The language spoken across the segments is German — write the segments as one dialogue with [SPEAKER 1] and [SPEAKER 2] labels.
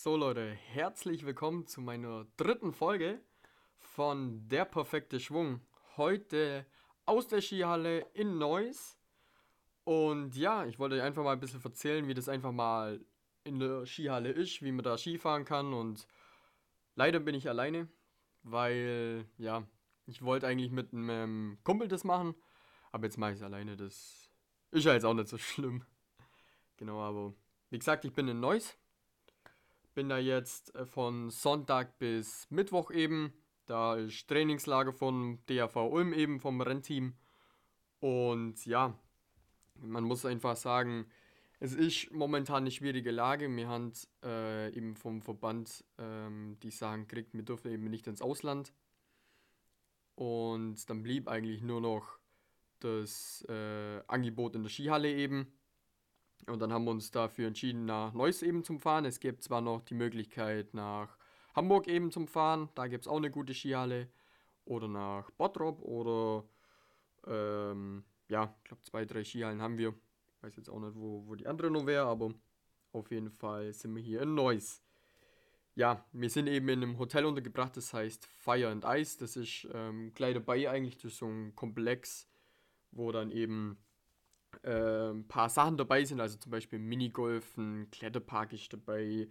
[SPEAKER 1] So Leute, herzlich willkommen zu meiner dritten Folge von Der perfekte Schwung. Heute aus der Skihalle in Neuss. Und ja, ich wollte euch einfach mal ein bisschen erzählen, wie das einfach mal in der Skihalle ist, wie man da Skifahren kann. Und leider bin ich alleine, weil ja, ich wollte eigentlich mit einem Kumpel das machen, aber jetzt mache ich es alleine. Das ist ja jetzt auch nicht so schlimm. Genau, aber wie gesagt, ich bin in Neuss bin da jetzt äh, von Sonntag bis Mittwoch eben. Da ist Trainingslager von DAV Ulm eben, vom Rennteam. Und ja, man muss einfach sagen, es ist momentan eine schwierige Lage. Wir haben äh, eben vom Verband ähm, die Sagen gekriegt, wir dürfen eben nicht ins Ausland. Und dann blieb eigentlich nur noch das äh, Angebot in der Skihalle eben. Und dann haben wir uns dafür entschieden, nach Neuss eben zum Fahren. Es gibt zwar noch die Möglichkeit, nach Hamburg eben zum Fahren. Da gibt es auch eine gute Skihalle. Oder nach Bottrop oder ähm, ja, ich glaube zwei, drei Skihallen haben wir. Weiß jetzt auch nicht, wo, wo die andere noch wäre, aber auf jeden Fall sind wir hier in Neuss. Ja, wir sind eben in einem Hotel untergebracht, das heißt Fire and Ice. Das ist ähm, gleich dabei eigentlich, das ist so ein Komplex, wo dann eben äh, ein paar Sachen dabei sind, also zum Beispiel Minigolf, ein Kletterpark ist dabei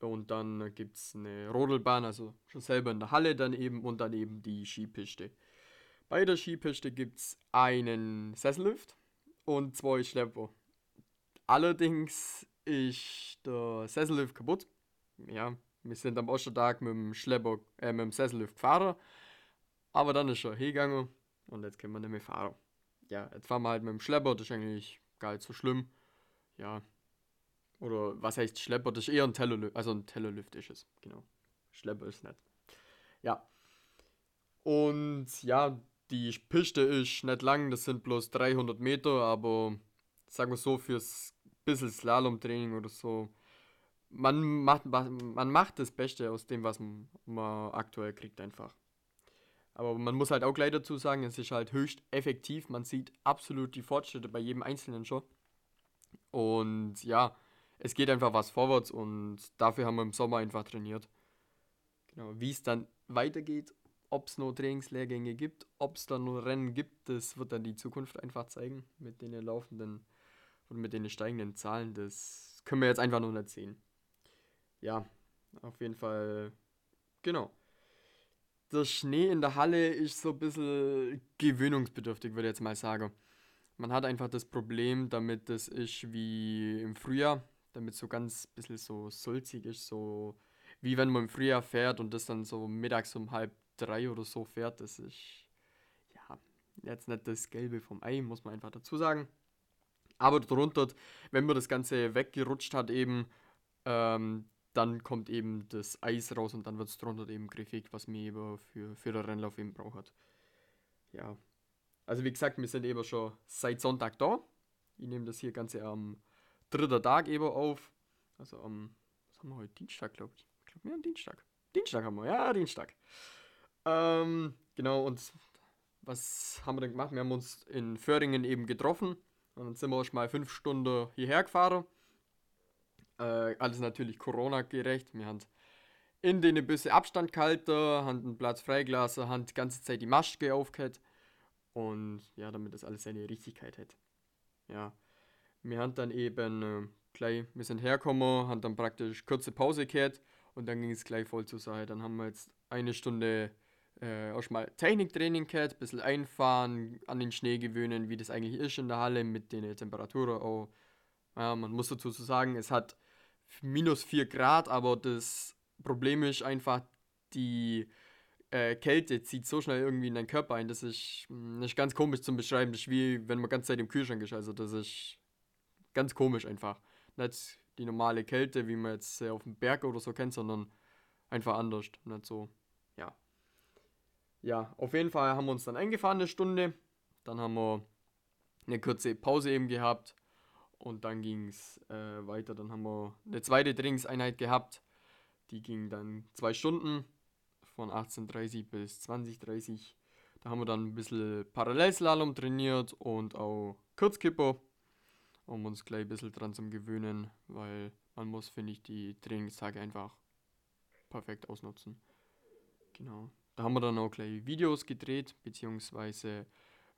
[SPEAKER 1] und dann gibt es eine Rodelbahn, also schon selber in der Halle dann eben und dann eben die Skipiste. Bei der Skipiste gibt es einen Sessellift und zwei Schlepper. Allerdings ist der Sessellift kaputt. Ja, wir sind am Ostertag mit dem Schlepper, äh, mit dem Sessellift gefahren. Aber dann ist er hingegangen und jetzt können wir nicht mehr fahren ja, jetzt fahren wir halt mit dem Schlepper, das ist eigentlich gar nicht so schlimm. Ja. Oder was heißt Schlepper? Das ist eher ein Tellerlift, also ein Tellerlift ist es, genau. Schlepper ist nett. Ja. Und ja, die Piste ist nicht lang, das sind bloß 300 Meter, aber sagen wir so, fürs bisschen Slalom-Training oder so, man macht, man macht das Beste aus dem, was man aktuell kriegt, einfach. Aber man muss halt auch gleich dazu sagen, es ist halt höchst effektiv. Man sieht absolut die Fortschritte bei jedem Einzelnen schon. Und ja, es geht einfach was vorwärts und dafür haben wir im Sommer einfach trainiert. Genau, wie es dann weitergeht, ob es noch Trainingslehrgänge gibt, ob es dann noch Rennen gibt, das wird dann die Zukunft einfach zeigen mit den laufenden und mit den steigenden Zahlen. Das können wir jetzt einfach noch nicht sehen. Ja, auf jeden Fall, genau der Schnee in der Halle ist so ein bisschen gewöhnungsbedürftig, würde ich jetzt mal sagen. Man hat einfach das Problem, damit das ist wie im Frühjahr, damit so ganz ein bisschen so sulzig ist, so wie wenn man im Frühjahr fährt und das dann so mittags um halb drei oder so fährt. Das ist ja jetzt nicht das Gelbe vom Ei, muss man einfach dazu sagen. Aber darunter, wenn man das Ganze weggerutscht hat, eben, ähm, dann kommt eben das Eis raus und dann wird es drunter eben griffig, was mir eben für, für den Rennlauf eben braucht. Ja. Also wie gesagt, wir sind eben schon seit Sonntag da. Ich nehme das hier Ganze am dritten Tag eben auf. Also am, was haben wir heute? Dienstag, glaube ich. Ich glaube, wir haben Dienstag. Dienstag haben wir, ja, Dienstag. Ähm, genau, und was haben wir denn gemacht? Wir haben uns in Föhringen eben getroffen. Und dann sind wir schon mal fünf Stunden hierher gefahren. Äh, alles natürlich Corona-gerecht. Wir haben in den Büsse Abstand gehalten, haben einen Platz freigelassen, haben die ganze Zeit die Maske aufgehört. Und ja, damit das alles seine Richtigkeit hat. Ja. Wir haben dann eben äh, gleich, wir sind hergekommen, haben dann praktisch kurze Pause gehabt und dann ging es gleich voll zur Sache. Dann haben wir jetzt eine Stunde äh, erstmal Techniktraining gehabt, ein bisschen einfahren, an den Schnee gewöhnen, wie das eigentlich ist in der Halle mit den Temperaturen auch. Ja, man muss dazu sagen, es hat minus 4 Grad, aber das Problem ist einfach, die äh, Kälte zieht so schnell irgendwie in deinen Körper ein. Das ist, hm, das ist ganz komisch zum Beschreiben. Das ist wie wenn man ganze Zeit im Kühlschrank ist. Also das ist ganz komisch einfach. Nicht die normale Kälte, wie man jetzt äh, auf dem Berg oder so kennt, sondern einfach anders. Nicht so, ja. Ja, auf jeden Fall haben wir uns dann eingefahren eine Stunde. Dann haben wir eine kurze Pause eben gehabt. Und dann ging es äh, weiter. Dann haben wir eine zweite Trainingseinheit gehabt. Die ging dann zwei Stunden von 18.30 bis 20.30. Da haben wir dann ein bisschen Parallelslalom trainiert und auch Kurzkipper, um uns gleich ein bisschen dran zu gewöhnen, weil man muss, finde ich, die Trainingstage einfach perfekt ausnutzen. Genau. Da haben wir dann auch gleich Videos gedreht, beziehungsweise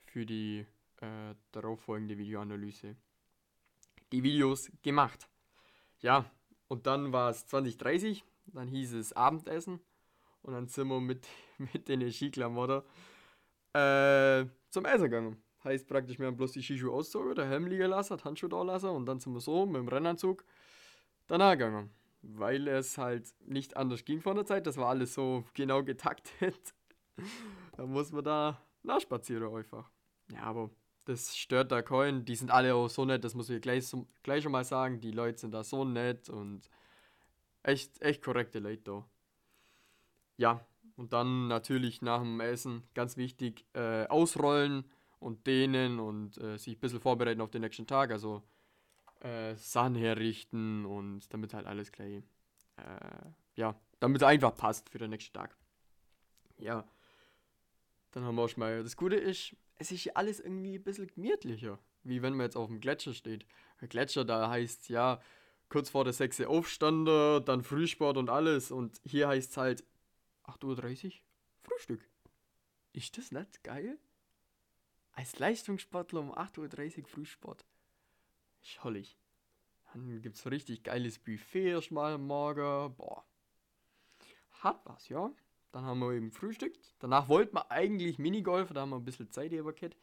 [SPEAKER 1] für die äh, darauffolgende Videoanalyse die Videos gemacht. Ja, und dann war es 2030, dann hieß es Abendessen und dann sind wir mit, mit den Skiklamotten äh, zum Essen gegangen. Heißt praktisch, wir haben bloß die Skischuhe ausgezogen, der Helm liegen lassen, die Handschuhe da lassen und dann sind wir so mit dem Rennanzug danach gegangen. Weil es halt nicht anders ging von der Zeit, das war alles so genau getaktet. da muss man da nachspazieren einfach. Ja, aber das stört da keinen. Die sind alle auch so nett, das muss ich gleich, gleich schon mal sagen. Die Leute sind da so nett und echt, echt korrekte Leute da. Ja, und dann natürlich nach dem Essen, ganz wichtig, äh, ausrollen und dehnen und äh, sich ein bisschen vorbereiten auf den nächsten Tag. Also äh, Sachen herrichten und damit halt alles gleich, äh, ja, damit es einfach passt für den nächsten Tag. Ja, dann haben wir auch schon mal, das Gute ist, es ist alles irgendwie ein bisschen gemütlicher, wie wenn man jetzt auf dem Gletscher steht. Gletscher, da heißt ja, kurz vor der 6 Aufstande, dann Frühsport und alles. Und hier heißt es halt 8.30 Uhr Frühstück. Ist das nicht geil? Als Leistungssportler um 8.30 Uhr Frühsport. Schollig. Dann gibt es richtig geiles Buffet erstmal am Morgen. Boah. Hat was, ja. Dann haben wir eben frühstückt. Danach wollten wir eigentlich Minigolf, da haben wir ein bisschen Zeit überkehrt.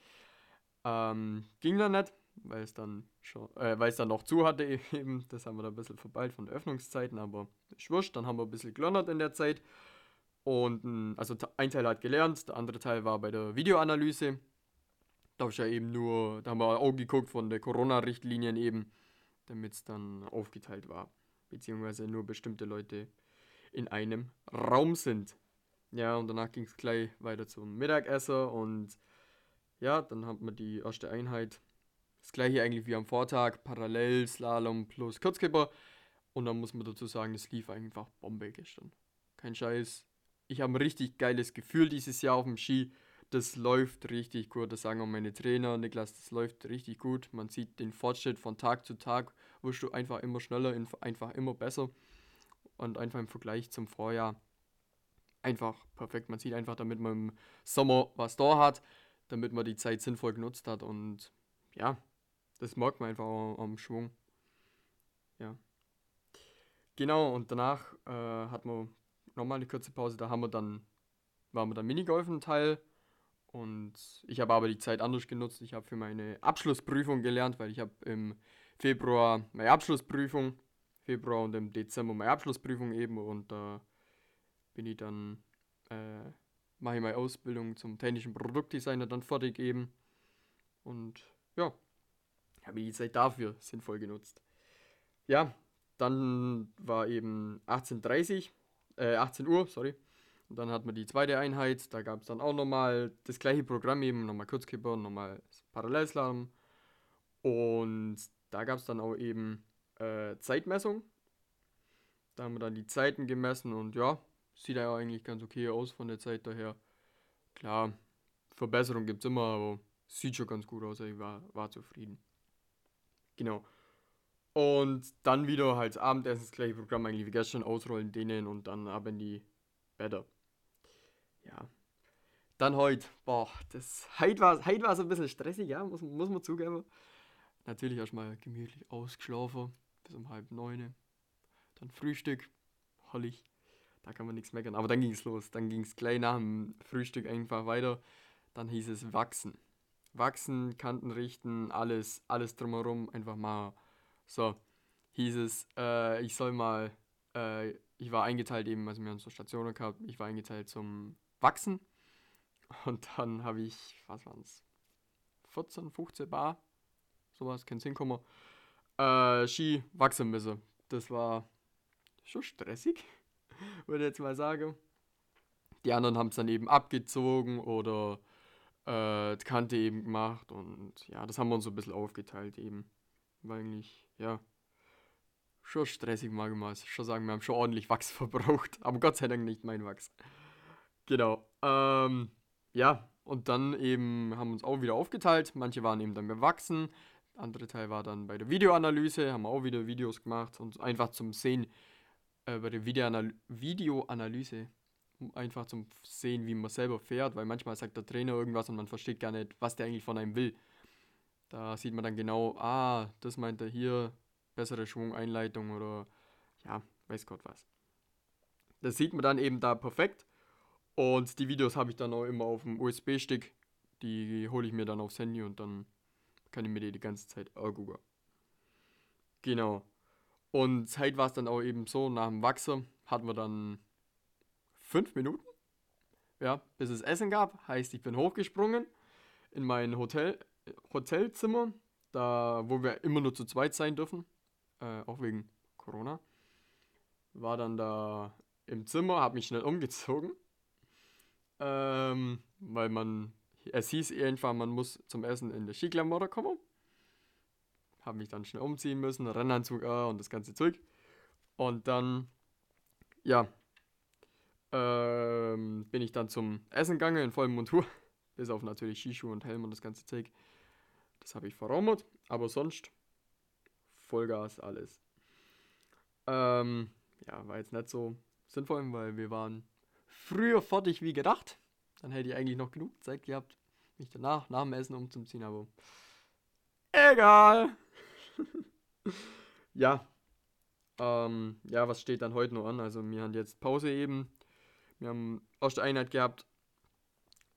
[SPEAKER 1] Ähm, ging dann nicht, weil es dann schon, äh, weil es dann noch zu hatte eben. Das haben wir dann ein bisschen verballt von Öffnungszeiten, aber ist wurscht. Dann haben wir ein bisschen gelonnert in der Zeit. Und also ein Teil hat gelernt, der andere Teil war bei der Videoanalyse. Da ich ja eben nur, da haben wir auch geguckt von der Corona-Richtlinien eben, damit es dann aufgeteilt war. Beziehungsweise nur bestimmte Leute in einem Raum sind. Ja, und danach ging es gleich weiter zum Mittagessen und ja, dann hat man die erste Einheit. Das gleiche eigentlich wie am Vortag, Parallel, Slalom plus Kurzkipper. Und dann muss man dazu sagen, es lief einfach Bombe gestern. Kein Scheiß, ich habe ein richtig geiles Gefühl dieses Jahr auf dem Ski. Das läuft richtig gut. Das sagen auch meine Trainer. Niklas, das läuft richtig gut. Man sieht den Fortschritt von Tag zu Tag. Wirst du einfach immer schneller, einfach immer besser. Und einfach im Vergleich zum Vorjahr einfach perfekt. Man sieht einfach, damit man im Sommer was da hat, damit man die Zeit sinnvoll genutzt hat. Und ja, das merkt man einfach am Schwung. Ja. Genau, und danach äh, hat man nochmal eine kurze Pause. Da haben wir dann, waren wir dann Minigolfen Teil. Und ich habe aber die Zeit anders genutzt. Ich habe für meine Abschlussprüfung gelernt, weil ich habe im Februar meine Abschlussprüfung, Februar und im Dezember meine Abschlussprüfung eben. Und da bin ich dann, äh, mache ich meine Ausbildung zum technischen Produktdesigner dann fertig eben. Und ja, habe ich die Zeit dafür sinnvoll genutzt. Ja, dann war eben 18.30 äh, 18 Uhr, sorry. Und dann hat man die zweite Einheit, da gab es dann auch nochmal das gleiche Programm eben, nochmal Kurzkipper, nochmal Parallelslalom. Und da gab es dann auch eben äh, Zeitmessung. Da haben wir dann die Zeiten gemessen und ja, sieht ja eigentlich ganz okay aus von der Zeit daher. Klar, Verbesserung gibt es immer, aber sieht schon ganz gut aus. Ich war, war zufrieden. Genau. Und dann wieder halt Abendessen, das gleiche Programm eigentlich wie gestern, ausrollen, dehnen und dann ab in die Bäder. Ja. Dann heute, boah, das, heute war, so ein bisschen stressig, ja, muss, muss man zugeben. Natürlich erstmal gemütlich ausgeschlafen, bis um halb neun. Dann Frühstück, hollig, da kann man nichts meckern. Aber dann ging es los, dann ging es gleich nach dem Frühstück einfach weiter. Dann hieß es wachsen. Wachsen, Kanten richten, alles, alles drumherum, einfach mal so, hieß es, äh, ich soll mal, äh, ich war eingeteilt eben, also wir haben so Stationen gehabt, ich war eingeteilt zum Wachsen. Und dann habe ich, was waren es, 14, 15 Bar, sowas, kein Sinn kommen, äh, Ski wachsen müssen. Das war schon stressig, würde ich jetzt mal sagen. Die anderen haben es dann eben abgezogen oder äh, die Kante eben gemacht und ja, das haben wir uns so ein bisschen aufgeteilt eben. War eigentlich ja, schon stressig mal gemacht. Schon sagen, wir haben schon ordentlich Wachs verbraucht. Aber Gott sei Dank nicht mein Wachs. Genau. Ähm, ja, und dann eben haben wir uns auch wieder aufgeteilt. Manche waren eben dann gewachsen. Der andere Teil war dann bei der Videoanalyse, haben auch wieder Videos gemacht und einfach zum Sehen, äh, bei der Videoanal Videoanalyse, um einfach zum Sehen, wie man selber fährt, weil manchmal sagt der Trainer irgendwas und man versteht gar nicht, was der eigentlich von einem will. Da sieht man dann genau, ah, das meint er hier, bessere Schwungeinleitung oder ja, weiß Gott was. Das sieht man dann eben da perfekt. Und die Videos habe ich dann auch immer auf dem USB-Stick. Die hole ich mir dann aufs Handy und dann kann ich mir die die ganze Zeit angucken. Genau. Und Zeit war es dann auch eben so, nach dem Wachsen hatten wir dann fünf Minuten, ja, bis es Essen gab. Heißt, ich bin hochgesprungen in mein Hotel, Hotelzimmer, da wo wir immer nur zu zweit sein dürfen, äh, auch wegen Corona. War dann da im Zimmer, habe mich schnell umgezogen, ähm, weil man es hieß irgendwann, man muss zum Essen in der Skiklamotte kommen. Habe mich dann schnell umziehen müssen, Rennanzug äh, und das ganze Zeug. Und dann, ja, ähm, bin ich dann zum Essen gegangen in vollem Montur. Bis auf natürlich Skischuhe und Helm und das ganze Zeug. Das habe ich verraumert, aber sonst Vollgas alles. Ähm, ja, war jetzt nicht so sinnvoll, weil wir waren früher fertig wie gedacht. Dann hätte ich eigentlich noch genug Zeit gehabt, mich danach, nach dem Essen umzuziehen, aber egal. ja. Ähm, ja, was steht dann heute noch an? Also wir haben jetzt Pause eben. Wir haben erste Einheit gehabt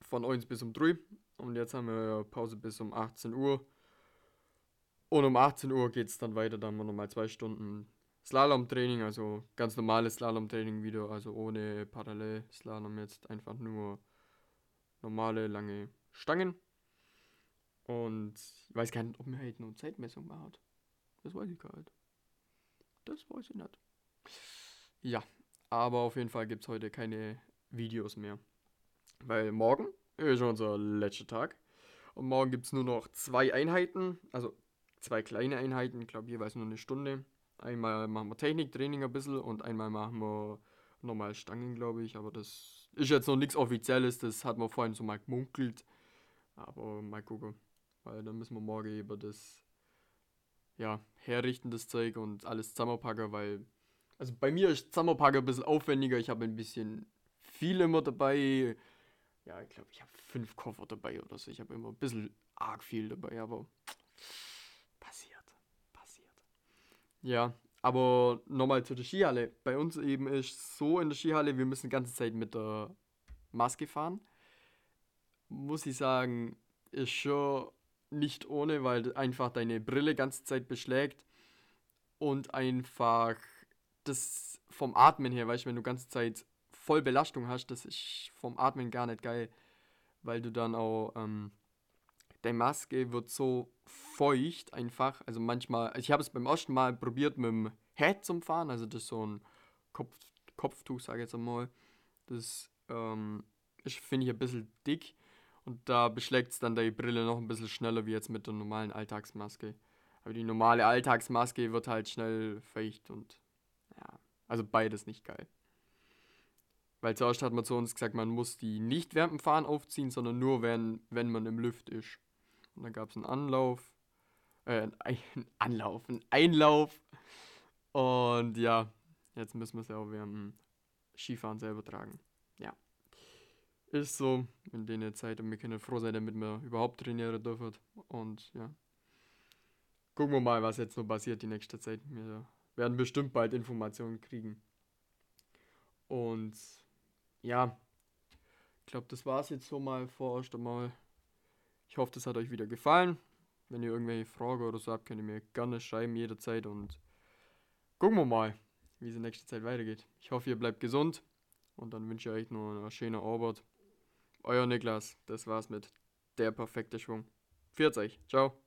[SPEAKER 1] von 1 bis um 3 und jetzt haben wir Pause bis um 18 Uhr. Und um 18 Uhr geht es dann weiter, dann haben wir nochmal zwei Stunden Slalom-Training, also ganz normales Slalom-Training wieder, also ohne Parallel-Slalom jetzt einfach nur normale lange Stangen. Und ich weiß gar nicht, ob mir halt eine Zeitmessung macht. Das weiß ich gar nicht. Das weiß ich nicht. Ja, aber auf jeden Fall gibt es heute keine Videos mehr. Weil morgen ist unser letzter Tag. Und morgen gibt es nur noch zwei Einheiten, also zwei kleine Einheiten, ich glaube jeweils nur eine Stunde. Einmal machen wir Techniktraining ein bisschen und einmal machen wir normal Stangen, glaube ich. Aber das ist jetzt noch nichts Offizielles, das hat man vorhin so mal gemunkelt. Aber mal gucken. Weil dann müssen wir morgen über das ja, herrichten, das Zeug und alles zusammenpacken, weil. Also bei mir ist zusammenpacken ein bisschen aufwendiger. Ich habe ein bisschen viel immer dabei. Ja, ich glaube, ich habe fünf Koffer dabei oder so. Ich habe immer ein bisschen arg viel dabei, aber Ja, aber nochmal zu der Skihalle. Bei uns eben ist so in der Skihalle, wir müssen die ganze Zeit mit der Maske fahren. Muss ich sagen, ist schon nicht ohne, weil einfach deine Brille ganze Zeit beschlägt und einfach das vom Atmen her, weißt du, wenn du ganze Zeit voll Belastung hast, das ist vom Atmen gar nicht geil, weil du dann auch ähm, der Maske wird so feucht einfach. Also manchmal, ich habe es beim ersten Mal probiert mit dem Head zum Fahren, also das ist so ein Kopf, Kopftuch, sage ich jetzt einmal. Das ähm, finde ich ein bisschen dick und da beschlägt es dann die Brille noch ein bisschen schneller wie jetzt mit der normalen Alltagsmaske. Aber die normale Alltagsmaske wird halt schnell feucht und ja, also beides nicht geil. Weil zuerst hat man zu uns gesagt, man muss die nicht während dem Fahren aufziehen, sondern nur, wenn, wenn man im Lüft ist. Und dann gab es einen Anlauf, äh, ein Anlauf, einen Einlauf. Und ja, jetzt müssen wir es ja auch während dem Skifahren selber tragen. Ja. Ist so in der Zeit und wir können froh sein, damit wir überhaupt trainieren dürfen. Und ja. Gucken wir mal, was jetzt noch passiert die nächste Zeit. Wir werden bestimmt bald Informationen kriegen. Und ja, ich glaube, das war es jetzt so mal vorerst einmal. Ich hoffe, das hat euch wieder gefallen. Wenn ihr irgendwelche Fragen oder so habt, könnt ihr mir gerne schreiben jederzeit und gucken wir mal, wie es in nächster Zeit weitergeht. Ich hoffe, ihr bleibt gesund und dann wünsche ich euch noch eine schöne Arbeit. Euer Niklas, das war's mit der perfekte Schwung. Pfiat euch, ciao.